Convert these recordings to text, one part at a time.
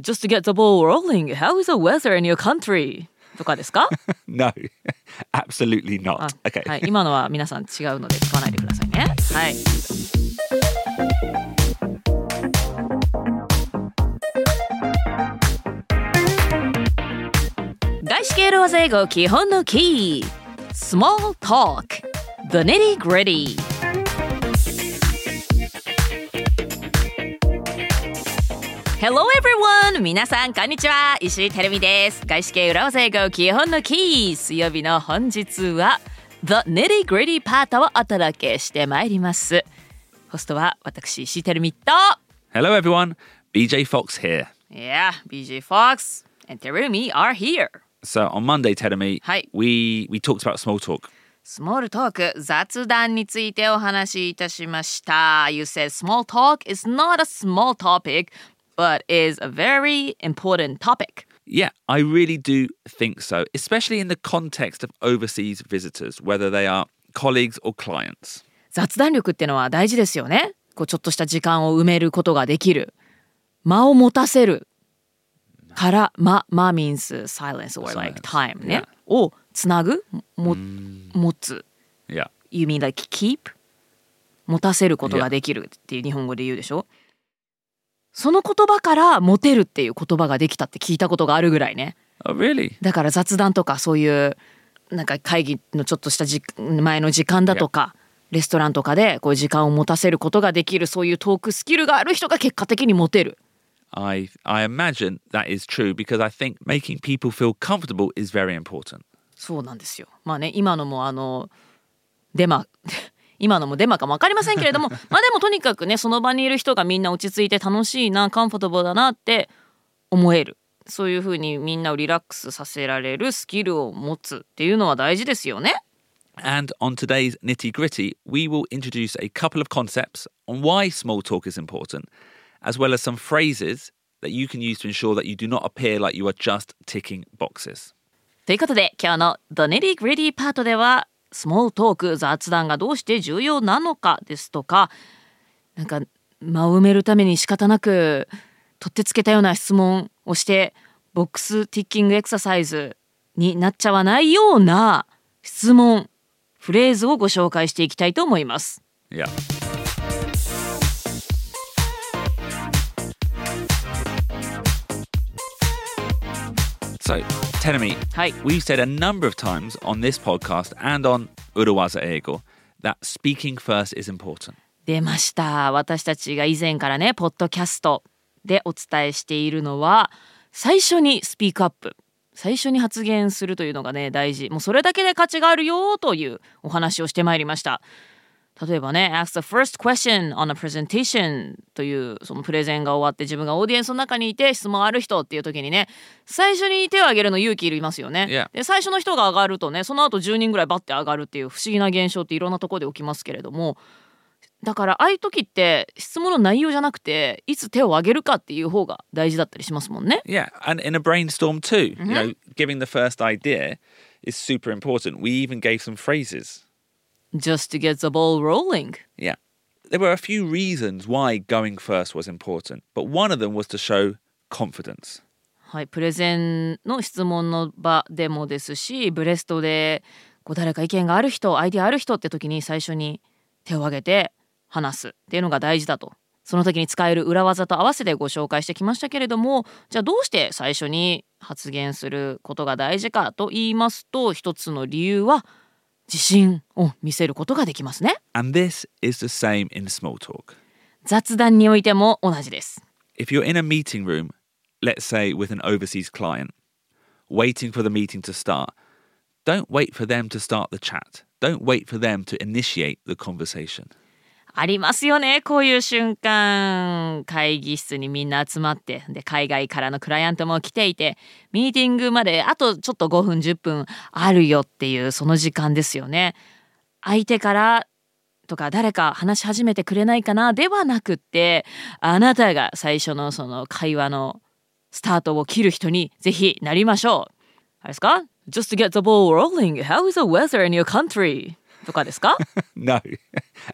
Just to get the ball rolling, how is the weather in your country? とかですか No, absolutely not. あ Okay. はい、今のは皆さん違うので使わないでくださいね。はい。外資系ローズ英語基本のキー Small Talk The Nitty Gritty Hello everyone! 皆さんこんにちは石井てるみです外資系裏技英語基本のキー水曜日の本日は The Nitty Gritty パートをお届けしてまいりますホストは私石井てるみと Hello, everyone. BJ Fox here. Yeah, BJ Fox and Terumi are here So on Monday, Tedemi, Hi. we we talked about small talk. スモールトーク雑談についてお話しいたしました You said small talk is not a small topic but is a very important topic Yeah, I really do think so, especially in the context of overseas visitors, whether they are colleagues or clients. 雑談力ってのは大事ですよねこうちょっとした時間を埋めることができる間を持たせるから間間 means silence or like time ね、をつなぐも持つ Yeah. You mean like keep? 持たせることができるっていう日本語で言うでしょその言葉から持てるっていう言葉ができたって聞いたことがあるぐらいね Oh, really? だから雑談とかそういうなんか会議のちょっとしたじ前の時間だとかレストランとかでこう時間を持たせることができるそういうトークスキルがある人が結果的に持てる I I imagine that is true because I think making people feel comfortable is very important. そうなんですよまあね今のもあのデマ今のもデマかも分かりませんけれどもまあでもとにかくねその場にいる人がみんな落ち着いて楽しいなカンフォタブルだなって思えるそういうふうにみんなをリラックスさせられるスキルを持つっていうのは大事ですよね。And on today's nitty gritty, we will introduce a couple of concepts on why small talk is important, as well as some phrases that you can use to ensure that you do not appear like you are just ticking boxes. ということで今日の The Nitty Gritty パートでは small talk 雑談がどうして重要なのかですとかなんか間を埋めるために仕方なく取ってつけたような質問をして box-ticking exercise になっちゃわないような質問フレーズをご紹介していきたいと思います。Yeah. So, Tenemi, はい。we've said a number of times on this podcast and on Urawaza Ego that speaking first is important. 出ました私たちが以前からねポッドキャストでお伝えしているのは最初にスピークアップ最初に発言するというのがね大事もうそれだけで価値があるよというお話をしてまいりました例えばね Ask the first question on a presentation というそのプレゼンが終わって自分がオーディエンスの中にいて質問ある人っていう時にね最初に手を挙げるの勇気いりますよね、Yeah. で最初の人が上がるとねその後10人ぐらいバッて上がるっていう不思議な現象っていろんなところで起きますけれどもだからああいう時って質問の内容じゃなくていつ手を挙げるかっていう方が大事だったりしますもんね。Yeah, and in a brainstorm too. You know, giving the first idea is super important. We even gave some phrases. Just to get the ball rolling. Yeah. There were a few reasons why going first was important, but one of them was to show confidence. はい、プレゼンの質問の場でもですしブレストでこう誰か意見がある人アイデアある人って時に最初に手を挙げて話すっていうのが大事だとその時に使える裏技と合わせてご紹介してきましたけれどもじゃあどうして最初に発言することが大事かと言いますと一つの理由は自信を見せることができますね And this is the same in small talk. 雑談においても同じです If you're in a meeting room, let's say with an overseas client, waiting for the meeting to start, don't wait for them to start the chat. Don't wait for them to initiate the conversation. ありますよねこういう瞬間会議室にみんな集まってで海外からのクライアントも来ていてミーティングまであとちょっと5分10分あるよっていうその時間ですよね。相手からとか誰か話し始めてくれないかなではなくってあなたが最初のその会話のスタートを切る人にぜひなりましょう。あれですか ?Just to get the ball rolling, how is the weather in your country? とかですか No,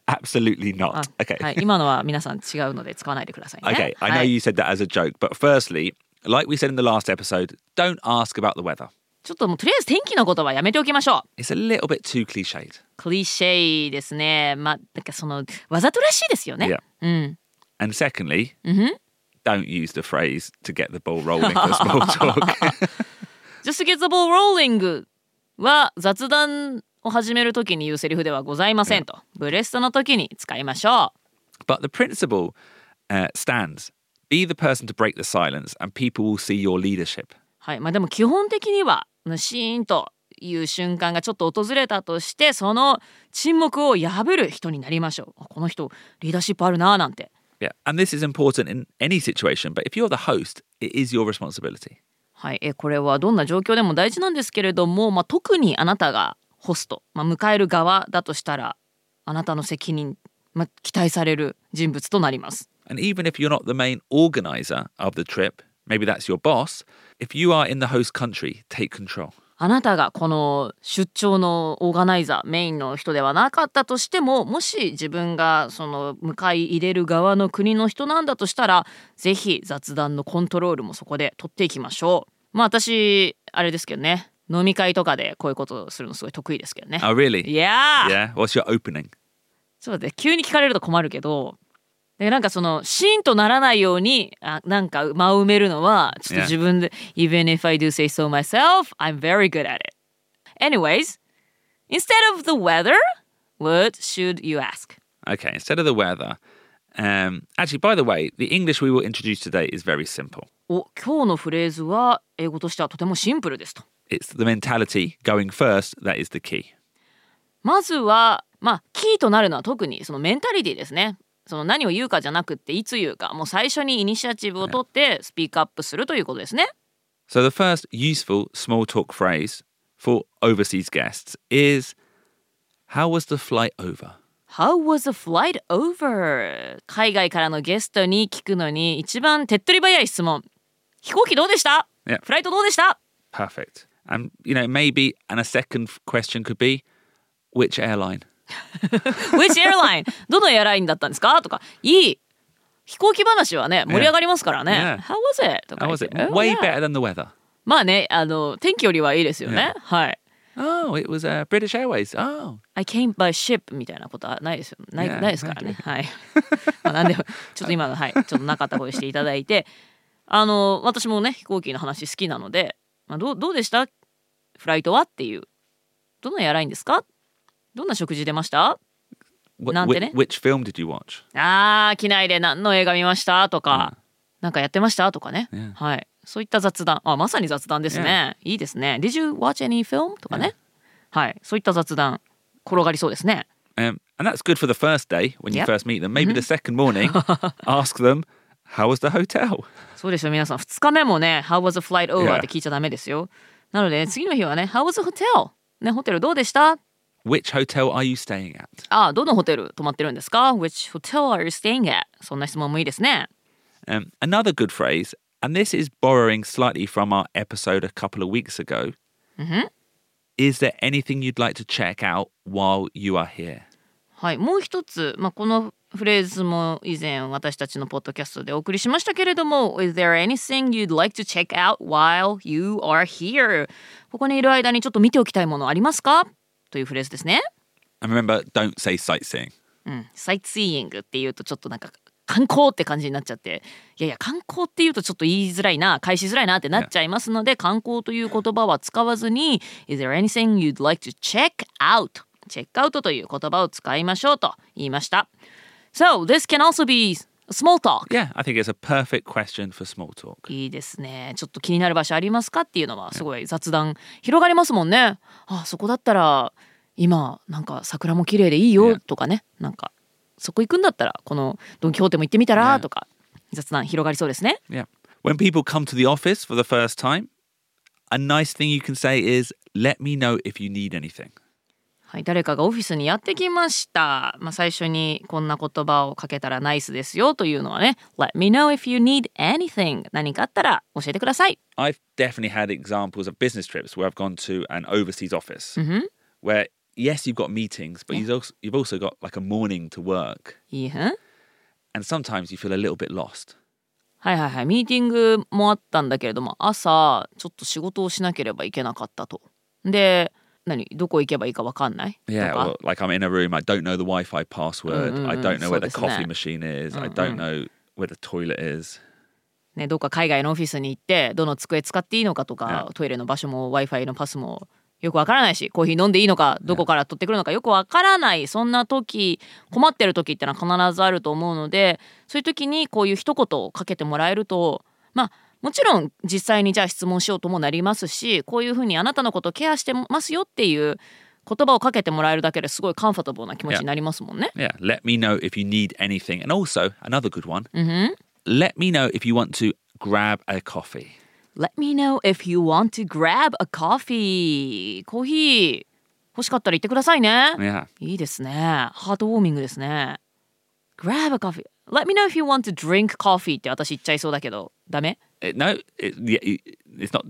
absolutely not. あ Okay. はい、今のは皆さん違うので使わないでくださいね。Okay, I は know い you said that as a joke, but firstly, like we said in the last episode, don't ask about the weather. ちょっともうとりあえず天気のことはやめておきましょう It's a little bit too cliched. クリシェですねまあなんかそのわざとらしいですよね Yeah. うん And secondly, don't use the phrase to get the ball rolling for small talk. Just get the ball rolling は雑談を始めるときに言うセリフではございませんと。ブレストの時に使いましょ but the principle uh, stands. Be the person to break the silence, and people will see your leadership. う。はい。まあでも基本的にはシーンという瞬間がちょっと訪れたとしてその沈黙を破る人になりましょう。あこの人リーダーシップあるなぁなんて。Yeah, and this is important in any situation, but if you're the host, it is your responsibility. はい、えこれはどんな状況でも大事なんですけれども、まあ、特にあなたがホスト、まあ、迎える側だとしたらあなたの責任、まあ、期待される人物となります。And even if you're not the main organizer of the trip, maybe that's your boss, if you are in the host country, take control. あなたがこの出張のオーガナイザーメインの人ではなかったとしてももし自分がその迎え入れる側の国の人なんだとしたらぜひ雑談のコントロールもそこで取っていきましょう。まあ私あれですけどね飲み会とかでこういうことをするのすごい得意ですけどね。Oh, really? いやー Yeah. What's your opening? そうだね急に聞かれると困るけどでなんかそのシーンとならないようにあなんか間を埋めるのはちょっと Yeah. 自分で、Even if I do say so myself I'm very good at it Anyways instead of the weather what should you ask? Okay, instead of the weather. Um, actually, by the way, the English we will introduce today is very simple. お今日のフレーズは英語としてはとてもシンプルですと It's the mentality going first that is the key. まずはまあキーとなるのは特にそのメンタリティですねその何を言うかじゃなくっていつ言うかもう最初にイニシアチブを取ってスピークアップするということですね So, the first useful small talk phrase for overseas guests is How was the flight over? How was the flight over? 海外からのゲストに聞くのに一番手っ取り早い質問。飛行機どうでした Yeah. フライトどうでした Perfect. And, you know, maybe, and a second question could be Which airline? ?Which airline? どのエアラインだったんですかとか、いい飛行機話はね、盛り上がりますからね。Yeah. How was it? とか How was て it? Oh, Way better than the weather. まあね、あの、天気よりはいいですよね。Yeah. はい。Oh, it was uh, British Airways. Oh, I came by ship みたいなことはないですよ。ないないですからね。はい。まあなんでもちょっと今のはいちょっとなかったことにしていただいて、あの私もね飛行機の話好きなので、まあどうどうでした？フライトはっていうどのエアラインですか？どんな食事出ました？Wh- Nante whi- ne? which film did you watch? ああ機内で何の映画見ましたとか、なんかやってましたとかね。はい。そういった雑談、あまさに雑談ですね。いいですね。Did you watch any film? とかね。はい。そういった雑談転がりそうですね。Um, and that's good for the first day when you first meet them. Maybe the second morning, ask them, How was the hotel? そうですよ皆さん2日目もね How was the flight over? Yeah. って聞いちゃダメですよなので、ね、次の日はね How was the hotel? ねホテルどうでした Which hotel are you staying at? あどのホテル泊まってるんですか Which hotel are you staying at? そんな質問もいいですね Um, another good phrase, and this is borrowing slightly from our episode a couple of weeks ago. Is there anything you'd like to check out while you are here? はいもう一つ、まあ、この フレーズも以前私たちのポッドキャストでお送りしましたけれども Is there anything you'd like to check out while you are here? ここにいる間にちょっと見ておきたいものありますか？というフレーズですね And remember, don't say sightseeing. うん、サイトシーイングっていうとちょっとなんか観光って感じになっちゃっていやいや観光っていうとちょっと言いづらいな返しづらいなってなっちゃいますので観光という言葉は使わずに Is there anything you'd like to check out? チェックアウトという言葉を使いましょうと言いました So this can also be small talk Yeah, I think it's a perfect question for small talk. いいですねちょっと気になる場所ありますかっていうのはすごい雑談広がりますもんねあそこだったら今なんか桜も綺麗でいいよ.とかねなんかそこ行くんだったらこのドン・キホーテも行ってみたら.とか雑談広がりそうですね Yeah. When people come to the office for the first time, a nice thing you can say is, let me know if you need anything. はい誰かがオフィスにやってきましたまあ最初にこんな言葉をかけたらナイスですよというのはね Let me know if you need anything 何かあったら教えてください I've definitely had examples of business trips where I've gone to an overseas office where, yes, you've got meetings, but you've, also, you've also got like a morning to work. いいふん And sometimes you feel a little bit lost. はいはいはいミーティングもあったんだけれども朝ちょっと仕事をしなければいけなかったとで何？どこ行けばいいかわかんない？Yeah, とか？well, like I'm in a room, I don't know the Wi Fi password, Mm, mm, I don't know mm, where the そうですね。coffee machine is, I don't know where the toilet is. ね、どっか海外のオフィスに行ってどの机使っていいのかとか、はトイレの場所も w i f i のパスもよくわからないしコーヒー飲んでいいのかどこから取ってくるのかよくわからない。そんな時困ってる時ってのは必ずあると思うのでそういう時にこういう一言をかけてもらえるとまあもちろん実際にじゃあ質問しようともなりますしこういうふうにあなたのことをケアしてますよっていう言葉をかけてもらえるだけですごいカンファタブルな気持ちになりますもんね。Yeah, let me know if you need anything. And also, another good one, うんふん let me know if you want to grab a coffee. Let me know if you want to grab a coffee. コーヒー欲しかったら言ってくださいね。Yeah. いいですね。ハートウォーミングですね。Grab a coffee. Let me know if you want to drink coffee って私言っちゃいそうだけど、ダメ It, no, it, yeah, it- it's not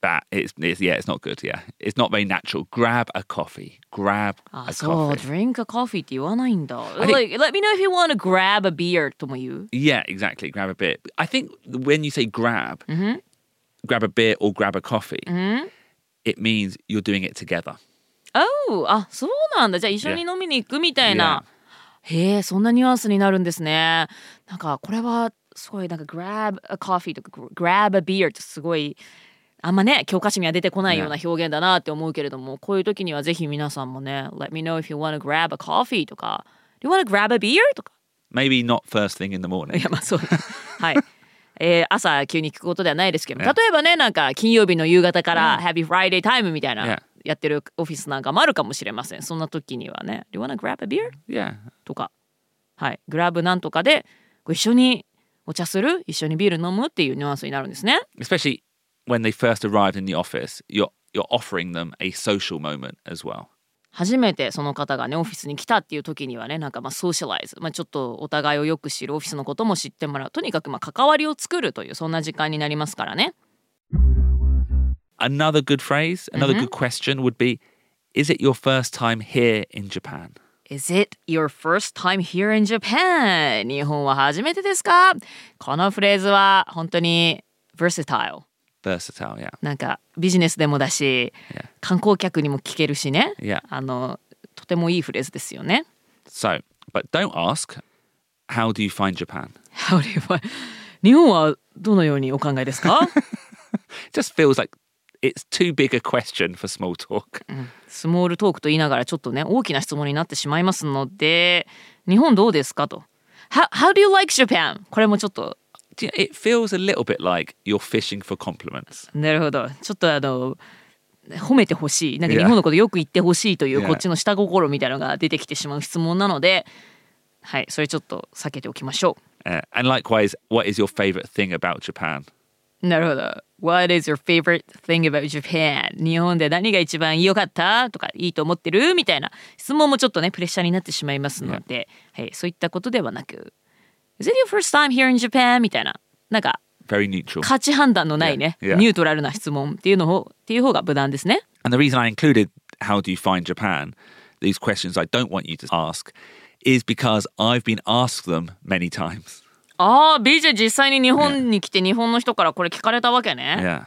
bad. It's, it's yeah, it's not good. Yeah, it's not very natural. Grab a coffee. Grab あ、 a そう、 coffee. drink a coffee って言わないんだ。 think- Like, let me know if you want to grab a beer とも言う。 Yeah, exactly. Grab a beer. I think when you say grab, grab a beer or grab a coffee, it means you're doing it together. Oh! あ、そうなんだ。じゃあ一緒に飲みに行くみたいな。へえ、そんなニュアンスになるんですね。なんかこれは すごいなんか grab a coffee とか grab a beer ってすごいあんまね教科書には出てこないような表現だなって思うけれども、こういう時にはぜひ皆さんもね Let me know if you want to grab a coffee とか Do you want to grab a beer? とか Maybe not first thing in the い morning. やまあそうはい。えー朝急に聞くことではないですけど、例えばねなんか金曜日の夕方から、Happy Friday Time みたいな.やってるオフィスなんかもあるかもしれませんそんな時にはね Do you wanna grab a beer? Yeah. とかはいグラブなんとかでご一緒にお茶する一緒にビール飲むっていうニュアンスになるんですね Especially when they first arrived in the office, you're you're offering them a social moment as well. 初めてその方がねオフィスに来たっていう時にはねなんかまあソーシャライズ、まあ、ちょっとお互いをよく知るオフィスのことも知ってもらうとにかくまあ関わりを作るというそんな時間になりますからね Another good phrase, another good question would be Is it your first time here in Japan? Is it your first time here in Japan? 日本は初めてですかこのフレーズは本当に versatile Versatile, yeah. なんかビジネスでもだし Yeah. 観光客にも聞けるしね Yeah. あのとてもいいフレーズですよね So, but don't ask, How do you find Japan? How do you find- 日本はどのようにお考えですか just feels like it's too big a question for small talk. スモールトークと言いながらちょっとね大きな質問になってしまいますので日本どうですかと How, how do you like Japan? これもちょっと It feels a little bit like you're fishing for compliments. なるほどちょっとあの褒めてほしいなんか.日本のことよく言ってほしいという.こっちの下心みたいなのが出てきてしまう質問なのではいそれちょっと避けておきましょ Uh, and likewise, what is your favorite thing about Japan? うなるほど What is your favorite thing about Japan? 日本で何が一番良かったとかいいと思ってるみたいな質問もちょっとねプレッシャーになってしまいますので、はい、そういったことではなく Is it your first time here in Japan? みたいななんか Very neutral. 価値判断のないね、Yeah. Yeah. ニュートラルな質問っていうのをっていう方が無難ですね And the reason I included how do you find Japan, these questions I don't want you to ask, is because I've been asked them many times. ああ、BJ 実際に日本に来て日本の人からこれ聞かれたわけね。Yeah.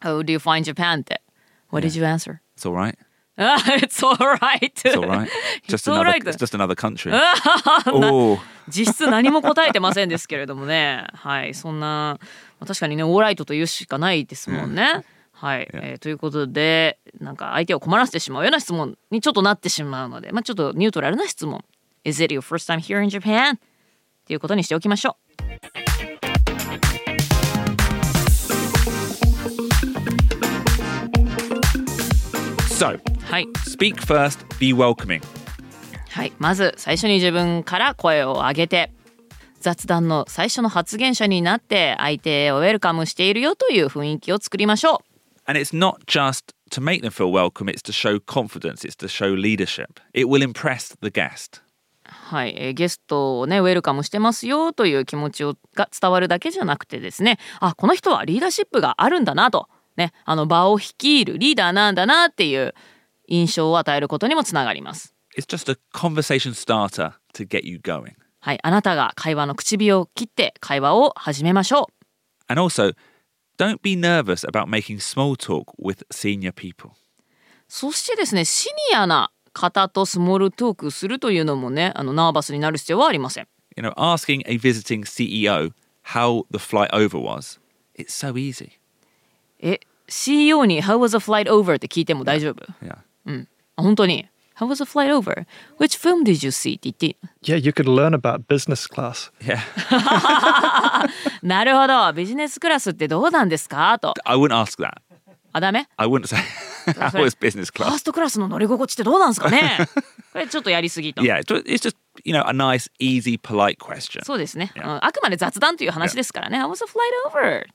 How do you find Japan って。What did you answer? It's all right. あ It's alright. It's all right. Just another right. just another country. oh. 実質何も答えてませんですけれどもね。はい、そんな、まあ確かにね、オーライトというしかないですもんね。はい、えーということで、なんか相手を困らせてしまうような質問にちょっとなってしまうので、まあちょっとニュートラルな質問。Is it your first time here in Japan? っていうことにしておきましょう。So, はい。speak first, be welcoming. はい、まず最初に自分から声を上げて雑談の最初の発言者になって相手をウェルカムしているよという雰囲気を作りましょ And it's not just to make them feel welcome, it's to show confidence, it's to show leadership. It will impress the guest. う。はい、えーゲストをねウェルカムしてますよという気持ちをが伝わるだけじゃなくてですねあこの人はリーダーシップがあるんだなと、ね、あの場を率いるリーダーなんだなっていう印象を与えることにもつながります。It's just a conversation starter to get you going. はい、あなたが会話の口火を切って会話を始めましょう。And also, don't be nervous about making small talk with senior people. そしてですね、シニアな方とスモールトークするというのもね、あのナーバスになる必要はありません。You know, asking a visiting CEO how the flight over was, it's so easy. え、CEO に How was the flight over? って聞いても大丈夫 Yeah. あ本当に How was the flight over? Which film did you see? って言って Yeah, you could learn about business class. Yeah. なるほど。ビジネスクラスってどうなんですかと。I wouldn't ask that. あ、ダメ I wouldn't say how was business ファー class. ストクラスの乗り心地ってどうなんですかねこれちょっとやりすぎと。 Yeah, it's ju- it's just, you know, a nice, easy, polite question. そうですね、 Yeah. うんあくまで雑談という話ですからね。How was the flight over?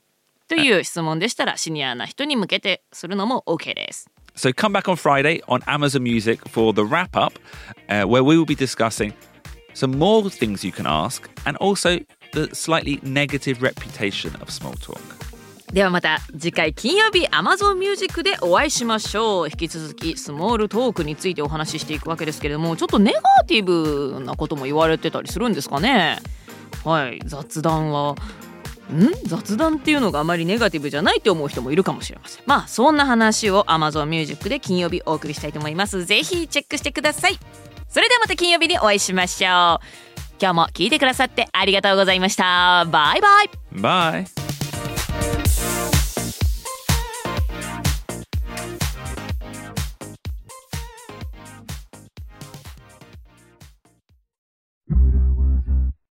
という質問でしたら、シニアな人に向けてするのも OK です。 So come back on Friday on Amazon Music for the wrap up, uh, where we will be discussing some more things you can ask and also the slightly negative reputation of small talk. ではまた次回金曜日 Amazon Music でお会いしましょう。引き続きスモールトークについてお話ししていくわけですけれどもちょっとネガティブなことも言われてたりするんですかね。はい。雑談はん？雑談っていうのがあまりネガティブじゃないって思う人もいるかもしれません。まあそんな話を Amazon Music で金曜日お送りしたいと思います。ぜひチェックしてください。それではまた金曜日にお会いしましょう。今日も聞いてくださってありがとうございました。バイバイ。Bye.